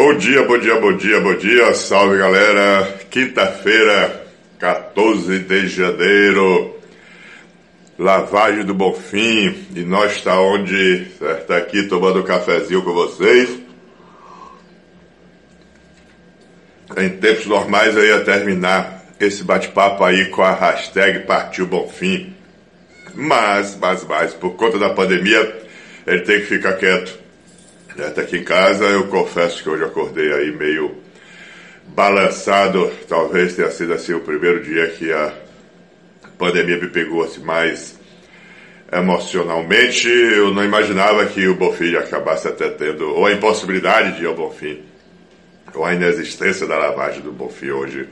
Bom dia, bom dia, bom dia, bom dia, salve galera! Quinta-feira, 14 de janeiro, lavagem do Bonfim, e nós está onde? Está aqui tomando um cafezinho com vocês. Em tempos normais eu ia terminar esse bate-papo aí com a hashtag Partiu Bonfim. Mas, mas, mas, por conta da pandemia, ele tem que ficar quieto até aqui em casa, eu confesso que hoje acordei aí meio balançado. Talvez tenha sido assim o primeiro dia que a pandemia me pegou assim mais emocionalmente. Eu não imaginava que o Bonfim acabasse até tendo, ou a impossibilidade de ir ao Bonfim, ou a inexistência da lavagem do Bonfim hoje.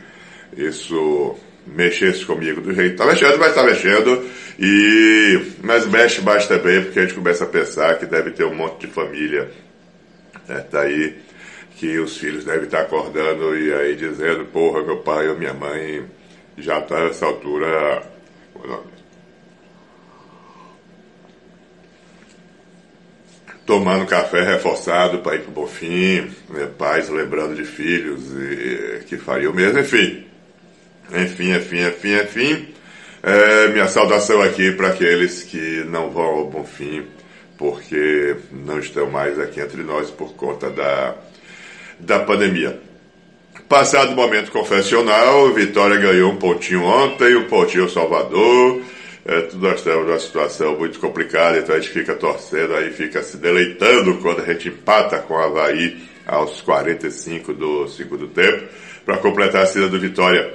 Isso mexesse comigo do jeito. Tá mexendo, mas tá mexendo. E, mas mexe mais também, porque a gente começa a pensar que deve ter um monte de família né? Tá aí que os filhos devem estar acordando e aí dizendo, porra, meu pai ou minha mãe já está nessa altura. Tomando café reforçado para ir para o né? pais lembrando de filhos e, que fariam o mesmo, enfim. Enfim, enfim, enfim, enfim. É, minha saudação aqui para aqueles que não vão ao Bonfim porque não estão mais aqui entre nós por conta da, da pandemia. Passado o momento confessional, Vitória ganhou um pontinho ontem, um pontinho Salvador. É, nós temos uma situação muito complicada, então a gente fica torcendo aí, fica se deleitando quando a gente empata com o Havaí aos 45 do segundo tempo, para completar a cena do Vitória.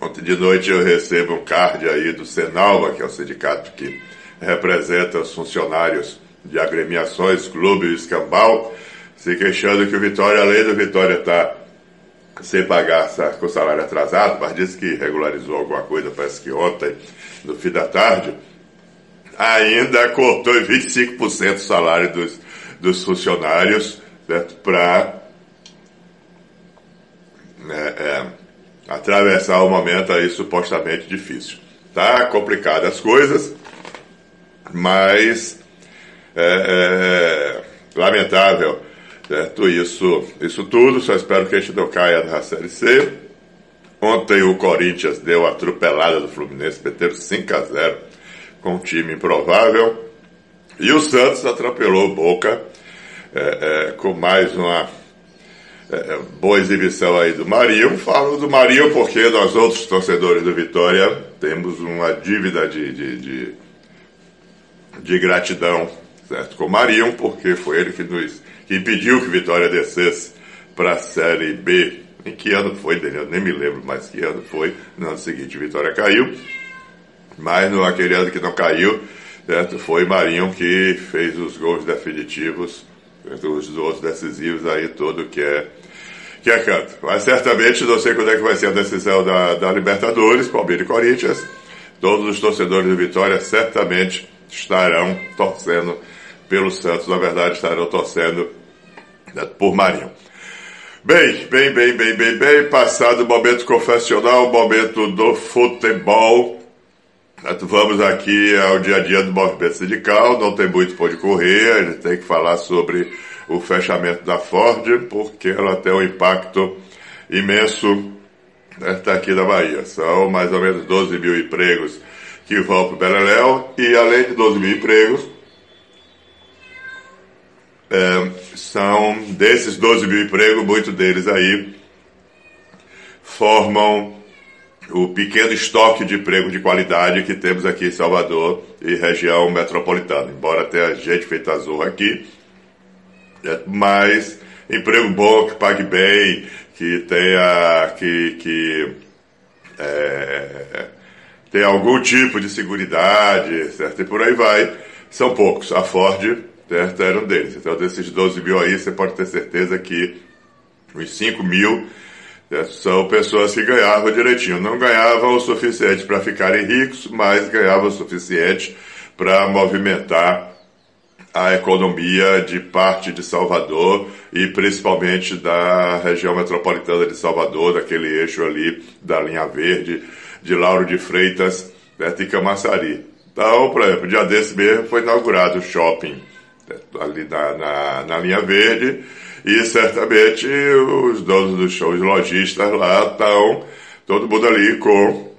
Ontem de noite eu recebo um card aí do Senalva, que é o sindicato que representa os funcionários de agremiações, clube escambau, se queixando que o Vitória, além do Vitória estar tá sem pagar com o salário atrasado, mas disse que regularizou alguma coisa, parece que ontem, no fim da tarde, ainda cortou 25% o salário dos, dos funcionários para é, é, atravessar o momento aí supostamente difícil. Tá complicado as coisas, mas é, é lamentável certo? Isso, isso tudo, só espero que a gente não caia na Série C. Ontem o Corinthians deu a atropelada do Fluminense, meteu 5 a 0 com um time improvável. E o Santos atropelou o Boca é, é, com mais uma é, é, boa exibição aí do Marinho. Falo do Marinho porque nós outros torcedores do Vitória temos uma dívida de, de, de de gratidão certo? com Marinho, porque foi ele que nos que impediu que Vitória descesse para a Série B. Em que ano foi, Daniel? Nem me lembro mais que ano foi. No ano seguinte, Vitória caiu. Mas no aquele ano que não caiu, certo? foi Marinho que fez os gols definitivos, certo? os outros decisivos aí, todo que é que é canto. Mas certamente, não sei quando é que vai ser a decisão da, da Libertadores, Palmeiras e Corinthians. Todos os torcedores do Vitória certamente estarão torcendo pelo Santos, na verdade estarão torcendo né, por Marinho. Bem, bem, bem, bem, bem, bem, passado o momento confessional, o momento do futebol, vamos aqui ao dia a dia do movimento sindical, não tem muito por correr, a gente tem que falar sobre o fechamento da Ford, porque ela tem um impacto imenso né, aqui na Bahia. São mais ou menos 12 mil empregos que vão para o Beleléu e além de 12 mil empregos, é, são desses 12 mil empregos, muitos deles aí formam o pequeno estoque de emprego de qualidade que temos aqui em Salvador e região metropolitana. Embora tenha gente feita azul aqui, é, mas emprego bom, que pague bem, que tenha, que, que é, tem algum tipo de seguridade, certo? E por aí vai. São poucos. A Ford, certo? Era um deles. Então, desses 12 mil aí, você pode ter certeza que os 5 mil certo? são pessoas que ganhavam direitinho. Não ganhavam o suficiente para ficarem ricos, mas ganhavam o suficiente para movimentar a economia de parte de Salvador e principalmente da região metropolitana de Salvador, daquele eixo ali da linha verde, de Lauro de Freitas, perto de Camaçari. Então, por exemplo, dia desse mesmo foi inaugurado o shopping né, ali na, na, na linha verde E certamente os donos dos shows lojistas lá estão, todo mundo ali com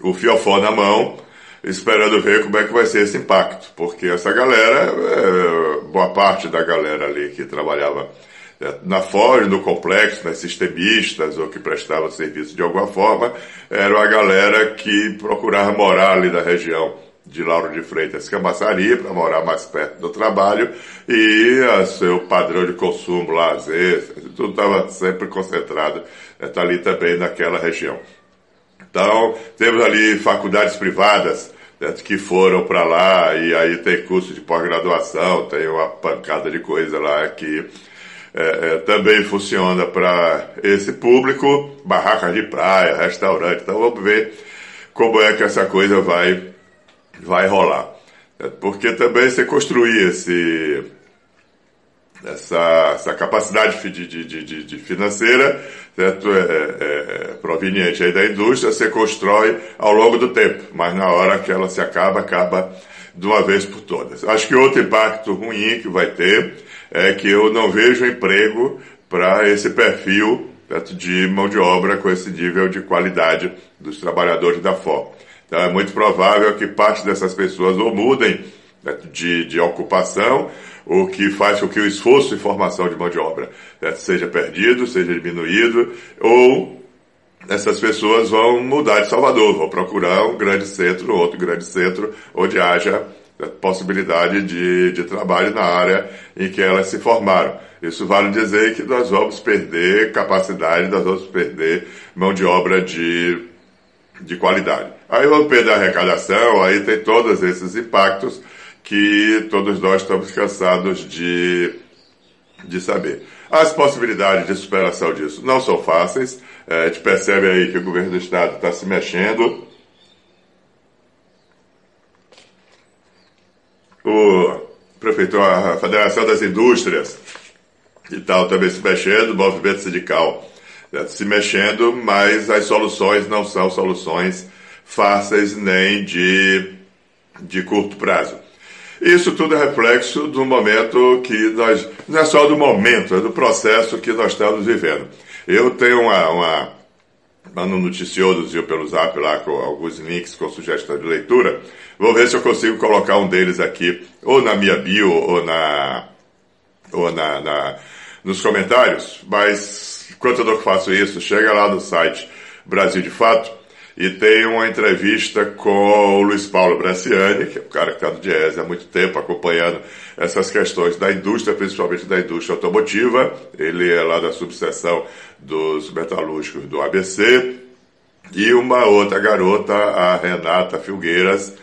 o fiofó na mão, esperando ver como é que vai ser esse impacto. Porque essa galera, é, boa parte da galera ali que trabalhava na Ford, no complexo, nas sistemistas ou que prestavam serviço de alguma forma, era a galera que procurava morar ali na região de Lauro de Freitas Camaçari para morar mais perto do trabalho e a seu padrão de consumo, lazer, tudo estava sempre concentrado, está ali também naquela região. Então, temos ali faculdades privadas né, que foram para lá e aí tem curso de pós-graduação, tem uma pancada de coisa lá que é, é, também funciona para esse público, barracas de praia, restaurante. Então vamos ver como é que essa coisa vai, vai rolar. É, porque também você construir esse, essa, essa capacidade de, de, de, de financeira certo? É, é, é, proveniente aí da indústria, você constrói ao longo do tempo, mas na hora que ela se acaba, acaba de uma vez por todas. Acho que outro impacto ruim que vai ter é que eu não vejo emprego para esse perfil de mão de obra com esse nível de qualidade dos trabalhadores da FOR. Então é muito provável que parte dessas pessoas ou mudem de, de ocupação, o que faz com que o esforço de formação de mão de obra seja perdido, seja diminuído, ou essas pessoas vão mudar de Salvador, vão procurar um grande centro, outro grande centro, onde haja possibilidade de, de trabalho na área em que elas se formaram. Isso vale dizer que nós vamos perder capacidade, nós vamos perder mão de obra de, de qualidade. Aí vamos perder a arrecadação, aí tem todos esses impactos que todos nós estamos cansados de, de saber. As possibilidades de superação disso não são fáceis. É, a gente percebe aí que o governo do estado está se mexendo, o prefeitura, a Federação das Indústrias e tal também se mexendo, o movimento sindical né, se mexendo, mas as soluções não são soluções fáceis nem de, de curto prazo. Isso tudo é reflexo do momento que nós, não é só do momento, é do processo que nós estamos vivendo. Eu tenho uma, uma mando um noticiosozinho pelo zap lá com alguns links com sugestão de leitura. Vou ver se eu consigo colocar um deles aqui, ou na minha bio, ou na, ou na, na nos comentários. Mas enquanto eu faço isso, chega lá no site Brasil de Fato e tem uma entrevista com o Luiz Paulo Bresciani, que é um cara que está no Diese há muito tempo, acompanhando essas questões da indústria, principalmente da indústria automotiva. Ele é lá da subseção dos metalúrgicos do ABC. E uma outra garota, a Renata Filgueiras,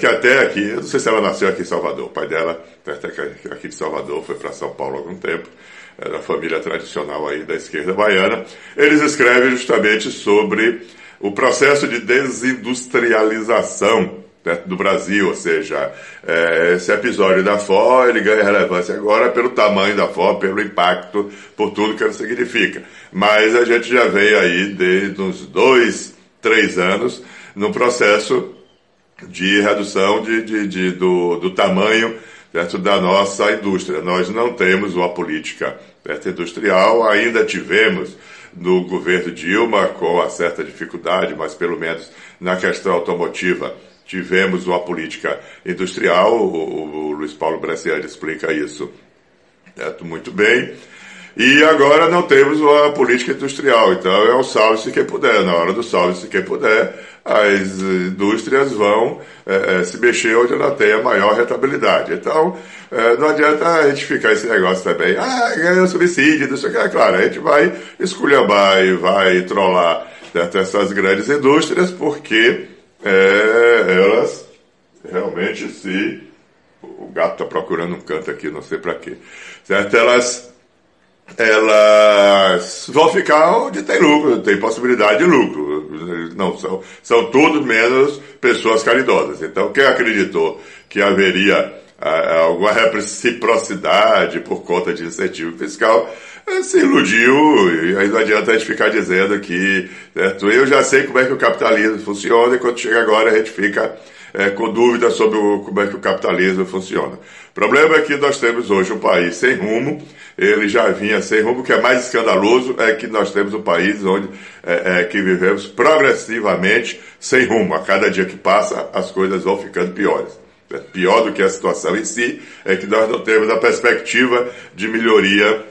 que até aqui, eu não sei se ela nasceu aqui em Salvador, o pai dela até aqui de Salvador, foi para São Paulo há algum tempo, é da família tradicional aí da esquerda baiana. Eles escrevem justamente sobre o processo de desindustrialização né, do Brasil, ou seja, é, esse episódio da FO ele ganha relevância agora pelo tamanho da FO, pelo impacto, por tudo que ele significa. Mas a gente já veio aí desde uns dois, três anos no processo de redução de, de, de do, do tamanho da nossa indústria. Nós não temos uma política certo, industrial, ainda tivemos no governo Dilma, com uma certa dificuldade, mas pelo menos na questão automotiva tivemos uma política industrial, o, o Luiz Paulo Bresciani explica isso certo? muito bem. E agora não temos uma política industrial, então é o salve-se quem puder. Na hora do salve-se quem puder, as indústrias vão é, é, se mexer onde ela tem a maior rentabilidade. Então, é, não adianta a gente ficar esse negócio também, ah, ganhou subsídio, isso aqui. É claro, a gente vai esculhambar e vai trollar certo, essas grandes indústrias, porque é, elas realmente se. O gato está procurando um canto aqui, não sei para quê. Certo? Elas elas vão ficar onde tem lucro, tem possibilidade de lucro. Não, são, são tudo menos pessoas caridosas. Então, quem acreditou que haveria ah, alguma reciprocidade por conta de incentivo fiscal, se iludiu, e aí não adianta a gente ficar dizendo que, certo? Eu já sei como é que o capitalismo funciona, e quando chega agora a gente fica é, com dúvidas sobre o, como é que o capitalismo funciona. O problema é que nós temos hoje um país sem rumo, ele já vinha sem rumo, o que é mais escandaloso é que nós temos um país onde é, é, que vivemos progressivamente sem rumo. A cada dia que passa, as coisas vão ficando piores. Pior do que a situação em si é que nós não temos a perspectiva de melhoria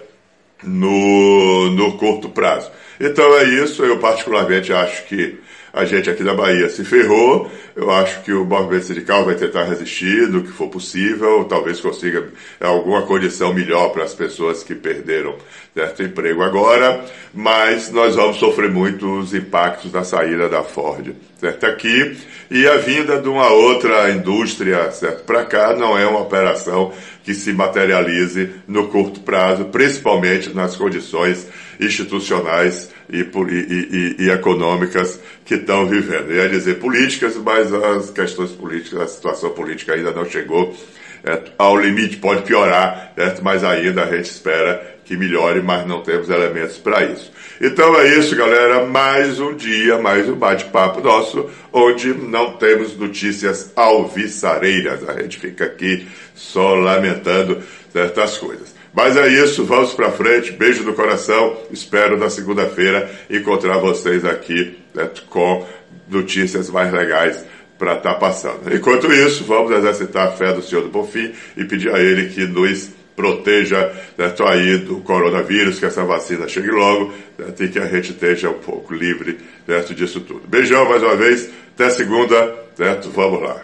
no, no curto prazo. Então é isso, eu particularmente acho que a gente aqui da Bahia se ferrou. Eu acho que o movimento sindical vai tentar resistir no que for possível, talvez consiga alguma condição melhor para as pessoas que perderam certo emprego agora, mas nós vamos sofrer muitos impactos da saída da Ford, certo? Aqui e a vinda de uma outra indústria, certo? Para cá não é uma operação que se materialize no curto prazo, principalmente nas condições institucionais e, e, e, econômicas que estão vivendo. Ia dizer políticas, mas as questões políticas, a situação política ainda não chegou é, ao limite, pode piorar, é, mas ainda a gente espera que melhore, mas não temos elementos para isso. Então é isso, galera. Mais um dia, mais um bate-papo nosso, onde não temos notícias alviçareiras. A gente fica aqui só lamentando certas coisas. Mas é isso, vamos para frente. Beijo no coração. Espero na segunda-feira encontrar vocês aqui né, com notícias mais legais para estar tá passando. Enquanto isso, vamos exercitar a fé do Senhor do Bonfim e pedir a Ele que nos proteja certo, aí do coronavírus, que essa vacina chegue logo certo, e que a gente esteja um pouco livre certo, disso tudo. Beijão mais uma vez, até segunda, certo? Vamos lá.